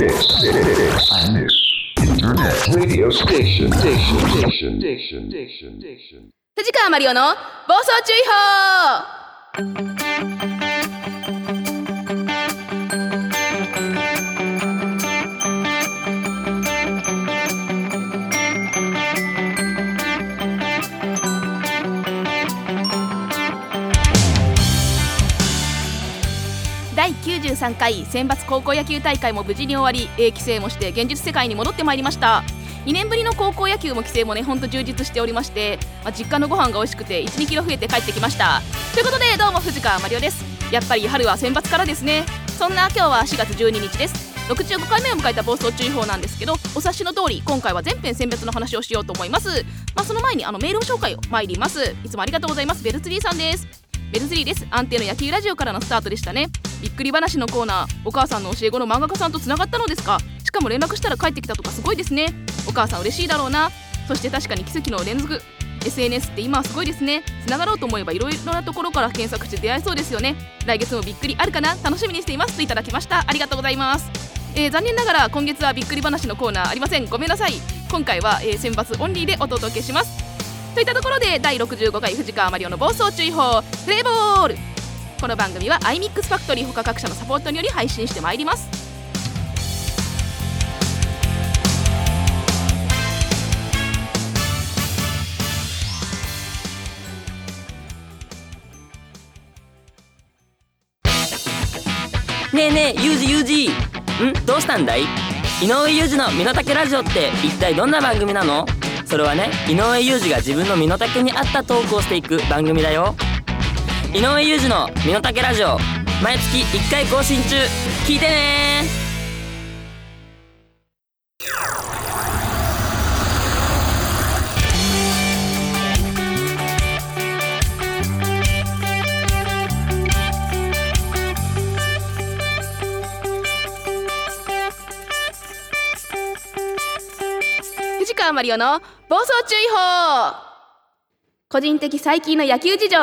藤川マリオの暴走注意報。3回選抜高校野球大会も無事に終わり、えー規制もして現実世界に戻ってまいりました。2年ぶりの高校野球も規制もねほんと充実しておりまして、まあ、実家のご飯が美味しくて1 2キロ増えて帰ってきました。ということでどうも藤川マリオです。やっぱり春は選抜からですね。そんな今日は4月12日です。65回目を迎えた暴走注意報なんですけどお察しの通り今回は全編選別の話をしようと思います。まあその前にあのメールを紹介を参ります。いつもありがとうございます。ベルツリーさんです。ベルツリーです。安定の野球ラジオからのスタートでしたね。びっくり話のコーナー。お母さんの教え子の漫画家さんとつながったのですか？しかも連絡したら帰ってきたとかすごいですね。お母さん嬉しいだろうな。そして確かに奇跡の連続。SNS って今はすごいですね。つながろうと思えばいろいろなところから検索して出会えそうですよね。来月もびっくりあるかな？楽しみにしていますといただきました。ありがとうございます。えー残念ながら今月はびっくり話のコーナーありません。ごめんなさい。今回は、えー選抜オンリーでお届けします。といったところで第65回藤川マリオの暴走注意報プレーボール。この番組は iMix ファクトリー他各社のサポートにより配信してまいります。ねえねえユージユージ。ん？どうしたんだい？井上裕二の身の丈ラジオって一体どんな番組なの？それはね井上裕二が自分の身の丈に合ったトークをしていく番組だよ。井上裕二の身の丈ラジオ毎月1回更新中。聞いてねマリオの暴走注意報。個人的最近の野球事情。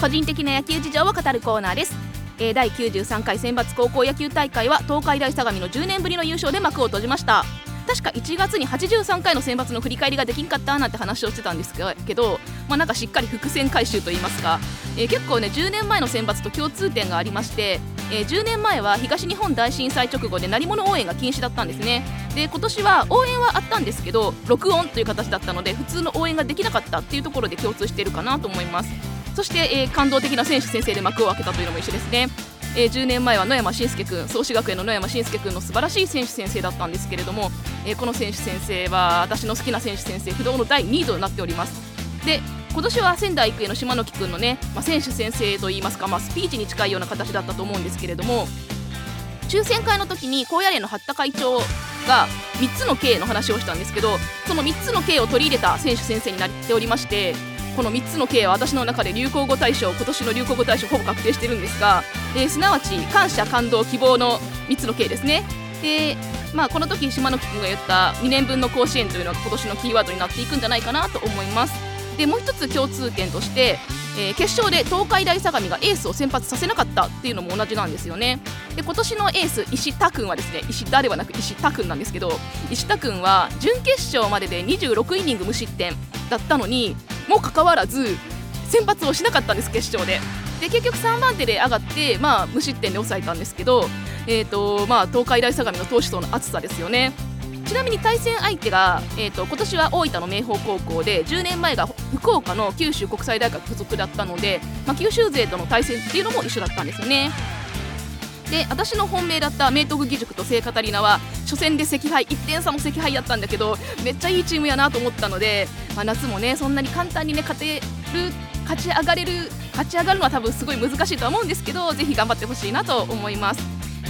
個人的な野球事情を語るコーナーです、えー第93回選抜高校野球大会は東海大相模の10年ぶりの優勝で幕を閉じました。確か1月に83回の選抜の振り返りができんかったなんて話をしてたんですけど、まあ、なんかしっかり伏線回収といいますか、えー結構ね10年前の選抜と共通点がありまして、えー10年前は東日本大震災直後で鳴り物応援が禁止だったんですね。で今年は応援はあったんですけど録音という形だったので普通の応援ができなかったっていうところで共通してるかなと思います。そして、えー感動的な選手先生で幕を開けたというのも一緒ですね。えー10年前は野山伸介君創志学園の野山伸介君の素晴らしい選手先生だったんですけれども、えーこの選手先生は私の好きな選手先生不動の第2位となっております。で今年は仙台育英の島貫君のね、まあ、選手先生といいますか、まあ、スピーチに近いような形だったと思うんですけれども抽選会の時に高野連の八田会長が3つの K の話をしたんですけどその3つの K を取り入れた選手先生になっておりましてこの3つの K は私の中で流行語大賞今年の流行語大賞ほぼ確定してるんですが、えーすなわち感謝感動希望の3つの K ですね。でまあこの時島野君が言った2年分の甲子園というのが今年のキーワードになっていくんじゃないかなと思います。でもう一つ共通点として、えー決勝で東海大相模がエースを先発させなかったっていうのも同じなんですよね。で今年のエース石田君はですね石田ではなく石田君なんですけど石田君は準決勝までで26イニング無失点だったのにもかかわらず先発をしなかったんです決勝でで結局3番手で上がって、まあ、無失点で抑えたんですけど、えーとまあ、東海大相模の投手層の厚さですよねちなみに対戦相手が、えー、と今年は大分の明豊高校で10年前が福岡の九州国際大学附属だったので、まあ、九州勢との対戦っていうのも一緒だったんですよね。で私の本命だった明徳義塾と聖カタリナは初戦で惜敗1点差の惜敗やったんだけどめっちゃいいチームやなと思ったので、まあ、夏もねそんなに簡単にね勝てる勝ち上がれる勝ち上がるのは多分すごい難しいと思うんですけどぜひ頑張ってほしいなと思います。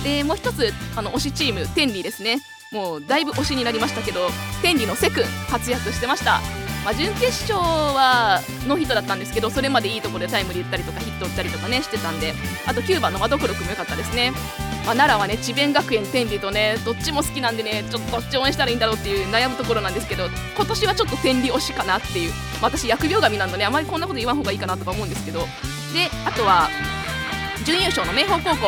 でもう一つあの推しチーム天理ですね。もうだいぶ推しになりましたけど天理のセ君活躍してました。まあ、準決勝はノーヒットだったんですけどそれまでいいところでタイムリー打ったりとかヒット打ったりとかねしてたんであと9番の窓黒君も良かったですね。まあ、奈良はね智弁学園天理とねどっちも好きなんでねちょっとどっち応援したらいいんだろうっていう悩むところなんですけど今年はちょっと天理推しかなっていう、まあ私疫病神なんでねあまりこんなこと言わん方がいいかなとか思うんですけど。であとは準優勝の明豊高校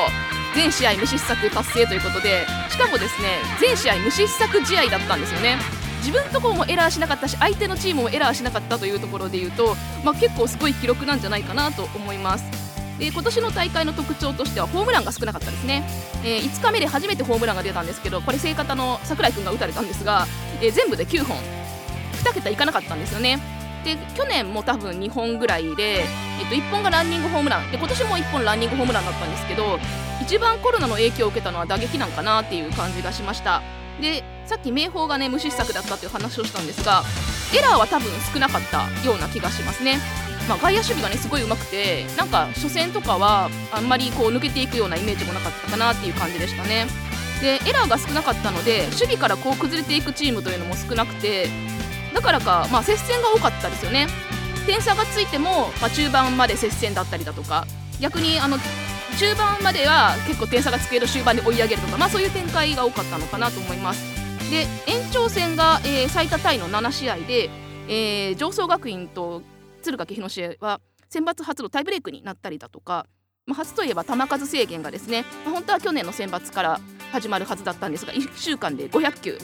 全試合無失策達成ということでしかもですね全試合無失策試合だったんですよね。自分のところもエラーしなかったし相手のチームもエラーしなかったというところでいうと、まあ、結構すごい記録なんじゃないかなと思います。で今年の大会の特徴としてはホームランが少なかったですね、えー5日目で初めてホームランが出たんですけどこれ聖方の櫻井君が打たれたんですが、えー全部で9本。2桁いかなかったんですよね。で去年も多分2本ぐらいで、えっと1本がランニングホームラン。で今年も1本ランニングホームランだったんですけど一番コロナの影響を受けたのは打撃なんかなっていう感じがしました。でさっき明豊がね無失策だったっていう話をしたんですがエラーは多分少なかったような気がしますね。まあ、外野守備がねすごい上手くてなんか初戦とかはあんまりこう抜けていくようなイメージもなかったかなっていう感じでしたね。でエラーが少なかったので守備からこう崩れていくチームというのも少なくてだからか、まあ、接戦が多かったですよね。点差がついても、まあ、中盤まで接戦だったりだとか逆にあの中盤までは結構点差がつける終盤で追い上げるとか、まあ、そういう展開が多かったのかなと思います。で延長戦が、えー最多タイの7試合で、えー上層学院と敦賀気比の試合は選抜初のタイブレークになったりだとか、まあ、初といえば球数制限がですね、まあ本当は去年の選抜から始まるはずだったんですが1週間で500球。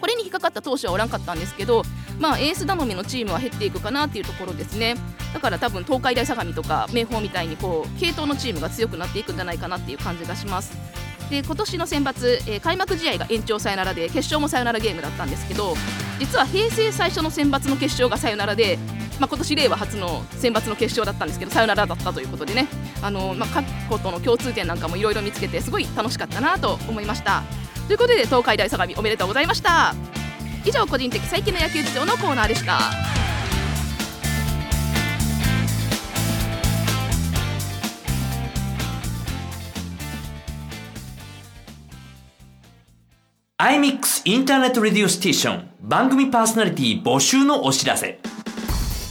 これに引っかかった投手はおらんかったんですけど、まあ、エース頼みのチームは減っていくかなっていうところですね。だから多分東海大相模とか明豊みたいにこう系統のチームが強くなっていくんじゃないかなっていう感じがします。で今年の選抜、えー開幕試合が延長サヨナラで決勝もサヨナラゲームだったんですけど実は平成最初の選抜の決勝がサヨナラで、まあ、今年令和初の選抜の決勝だったんですけどサヨナラだったということでね。あの、まあ、過去との共通点なんかもいろいろ見つけてすごい楽しかったなと思いました。ということで東海大相模おめでとうございました。以上個人的最近の野球事情のコーナーでした。アイミックスインターネットレディオステーション。番組パーソナリティ募集のお知らせ。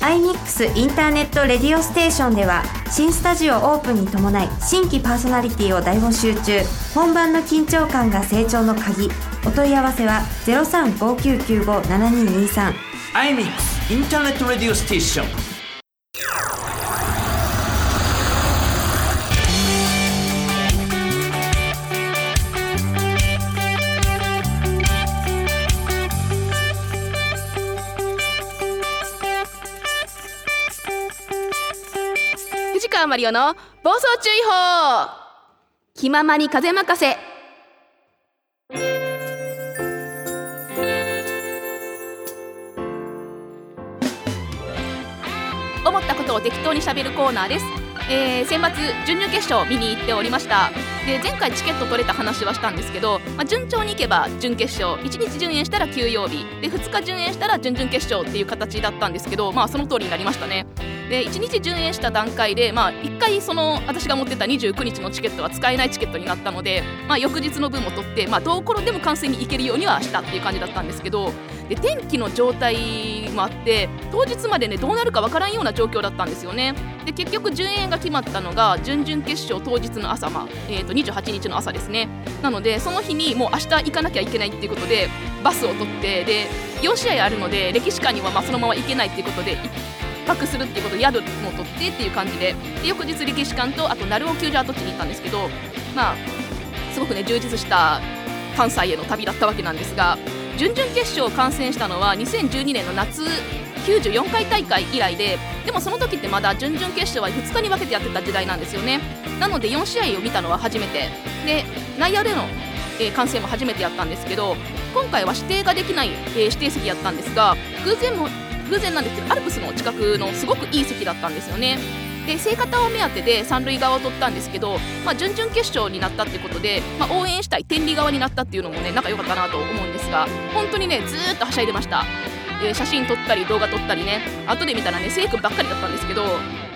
iMix インターネットレディオステーションでは新スタジオオープンに伴い新規パーソナリティを大募集中。本番の緊張感が成長の鍵。お問い合わせは0359957223アイミックスインターネットレディオステーション。川マリオの暴走注意報。気ままに風任せ。思ったことを適当にしゃべるコーナーです、えー選抜準々決勝見に行っておりました。で前回チケット取れた話はしたんですけど、まあ、順調にいけば準決勝。1日順延したら休養日。で2日順延したら準々決勝っていう形だったんですけどまあその通りになりましたね。で1日順延した段階で、まあ、1回その私が持ってた29日のチケットは使えないチケットになったので、まあ、翌日の分も取って、まあ、どうころでも観戦に行けるようにはしたっていう感じだったんですけどで天気の状態もあって当日までねどうなるかわからんような状況だったんですよね。で結局順延が決まったのが準々決勝当日の朝、まあえー、と28日の朝ですね。なのでその日にもう明日行かなきゃいけないっていうことでバスを取ってで4試合あるので歴史館にはまあそのまま行けないっていうことで泊するっていうこと宿も取ってっていう感じでで翌日歴史館とあと鳴尾球場跡地に行ったんですけどまあすごくね充実した関西への旅だったわけなんですが準々決勝を観戦したのは2012年の夏94回大会以来ででもその時ってまだ準々決勝は2日に分けてやってた時代なんですよね。なので4試合を見たのは初めて。で内野での、えー観戦も初めてやったんですけど今回は指定ができない、えー指定席やったんですが偶然も偶然なんですけどアルプスの近くのすごくいい席だったんですよね。で聖方を目当てで三塁側を取ったんですけど、まあ、準々決勝になったってことで、まあ、応援したい天理側になったっていうのもねなんか良かったなと思うんですが本当にねずっとはしゃいでました、えー写真撮ったり動画撮ったりね後で見たらね聖君ばっかりだったんですけど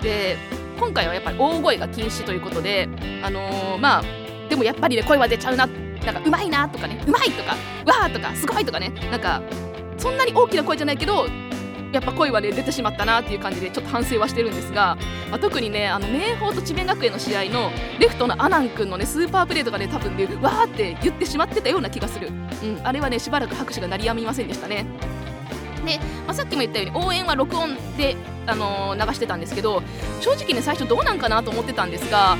で今回はやっぱり大声が禁止ということであのーまあでもやっぱりね声は出ちゃうななんかうまいなとかねうまいとかわーとかすごいとかねなんかそんなに大きな声じゃないけどやっぱ声はね出てしまったなっていう感じでちょっと反省はしてるんですが、まあ、特にねあの明豊と智弁学園の試合のレフトの阿南君のねスーパープレーとかね多分ねわーって言ってしまってたような気がする、うん、あれはねしばらく拍手が鳴りやみませんでしたね。で、まあ、さっきも言ったように応援は録音で、あのー、流してたんですけど正直ね最初どうなんかなと思ってたんですが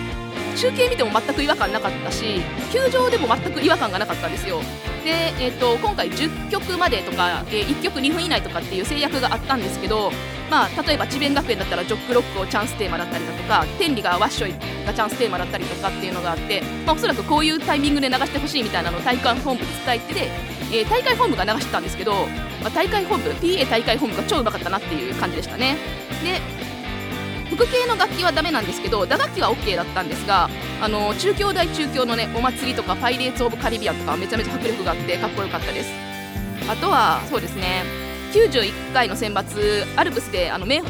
中継見ても全く違和感なかったし球場でも全く違和感がなかったんですよ。で、えーと、今回10曲までとか、えー、1曲2分以内とかっていう制約があったんですけど、まあ、例えば智弁学園だったらジョックロックをチャンステーマだったりだとか天理がワッショイがチャンステーマだったりとかっていうのがあって、まあ、おそらくこういうタイミングで流してほしいみたいなのを大会本部に伝えてで、えー、大会本部が流してたんですけど、まあ、大会本部 PA 大会本部が超うまかったなっていう感じでしたね。で副系の楽器はダメなんですけど打楽器は OK だったんですがあの中京大中京のねお祭りとかパイレーツ・オブ・カリビアンとかめちゃめちゃ迫力があってかっこよかったですあとはそうですね91回の選抜アルプスであの明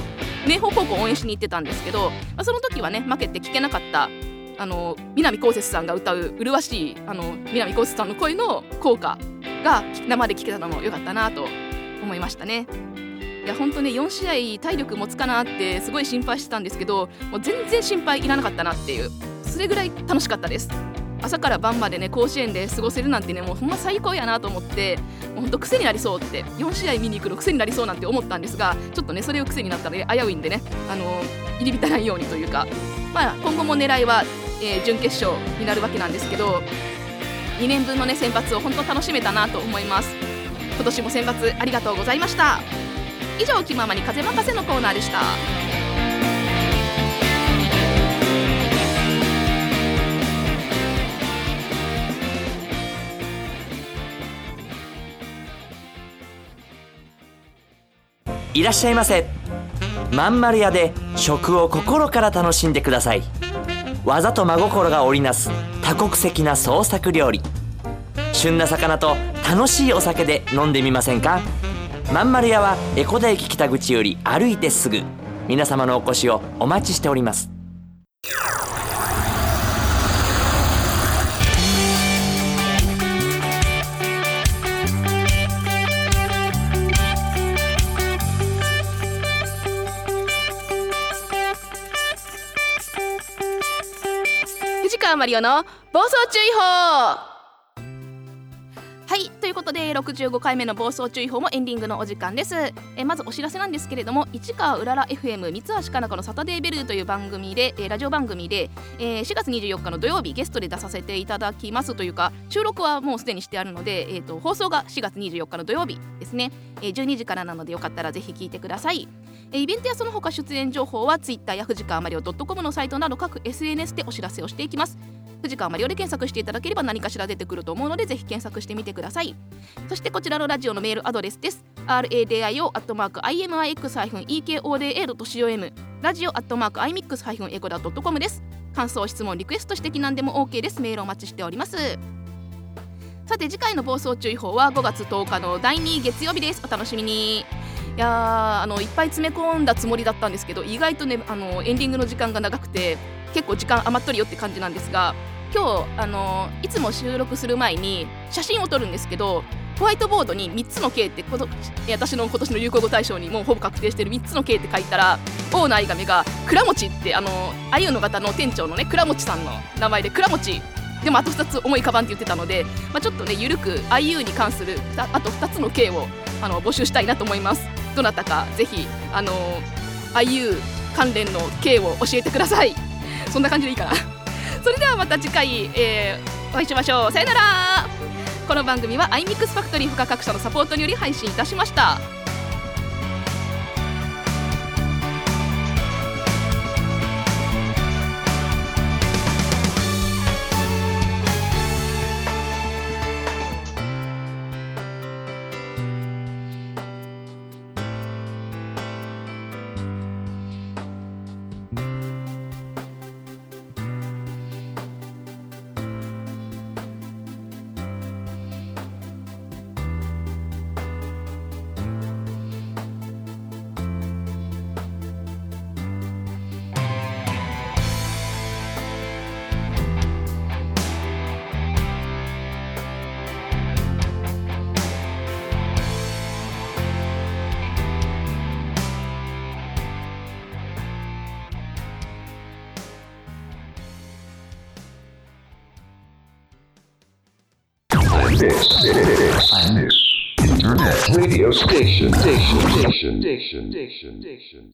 明豊高校応援しに行ってたんですけど、まあ、その時はね負けて聞けなかったあの南こうせつさんが歌う麗しいあの南こうせつさんの声の効果が生で聞けたのも良かったなと思いましたね。いや本当ね4試合体力持つかなってすごい心配してたんですけどもう全然心配いらなかったなっていう。それぐらい楽しかったです。朝から晩までね甲子園で過ごせるなんてねもうほんま最高やなと思ってもうほんと癖になりそうって4試合見に行くの癖になりそうなんて思ったんですがちょっとねそれを癖になったら、危ういんでねあの入り浸らないようにというか。まあ今後も狙いは、えー、準決勝になるわけなんですけど2年分のね選抜を本当楽しめたなと思います。今年も選抜ありがとうございました。以上気ままに風任せのコーナーでした。いらっしゃいませ。まん丸屋で食を心から楽しんでください。技と真心が織りなす多国籍な創作料理。旬な魚と楽しいお酒で飲んでみませんか？まんまる屋は江古田駅北口より歩いてすぐ。皆様のお越しをお待ちしております。藤川マリオの暴走注意報。はいということで65回目の暴走注意報もエンディングのお時間です。えまずお知らせなんですけれども市川うらら FM 三橋かな子のサタデーベルという番組で、えラジオ番組で、えー、4月24日の土曜日ゲストで出させていただきます。というか収録はもうすでにしてあるので、えーと、放送が4月24日の土曜日ですね、えー、12時からなのでよかったらぜひ聞いてください。イベントやその他出演情報は Twitter や藤川マリオ .com のサイトなど各 SNS でお知らせをしていきます。藤川マリオで検索していただければ何かしら出てくると思うのでぜひ検索してみてください。そしてこちらのラジオのメールアドレスです。radio.imix-ekoda.com ラジオ .imix-ekoda.com です。感想質問リクエスト指摘なんでも OK です。メールお待ちしております。さて次回の暴走注意報は5月10日の第2月曜日です。お楽しみに。いやあのいっぱい詰め込んだつもりだったんですけど意外とねあのエンディングの時間が長くて結構時間余っとるよって感じなんですが今日あのいつも収録する前に写真を撮るんですけどホワイトボードに3つの K ってこと私の今年の流行語大賞にもうほぼ確定してる3つの K って書いたらオーナーイガメが倉持ってあのあゆの方の店長のね倉持さんの名前で倉持でもあと2つ思い浮かばんって言ってたので、まあ、ちょっとねゆるく IU に関するあと2つの K をあの募集したいなと思います。どなたかぜひあの IU 関連の K を教えてください。そんな感じでいいかな。それではまた次回、えー、お会いしましょう。さよなら。この番組は iMix ファクトリー他各社のサポートにより配信いたしました。Radio station, station, station, station, station.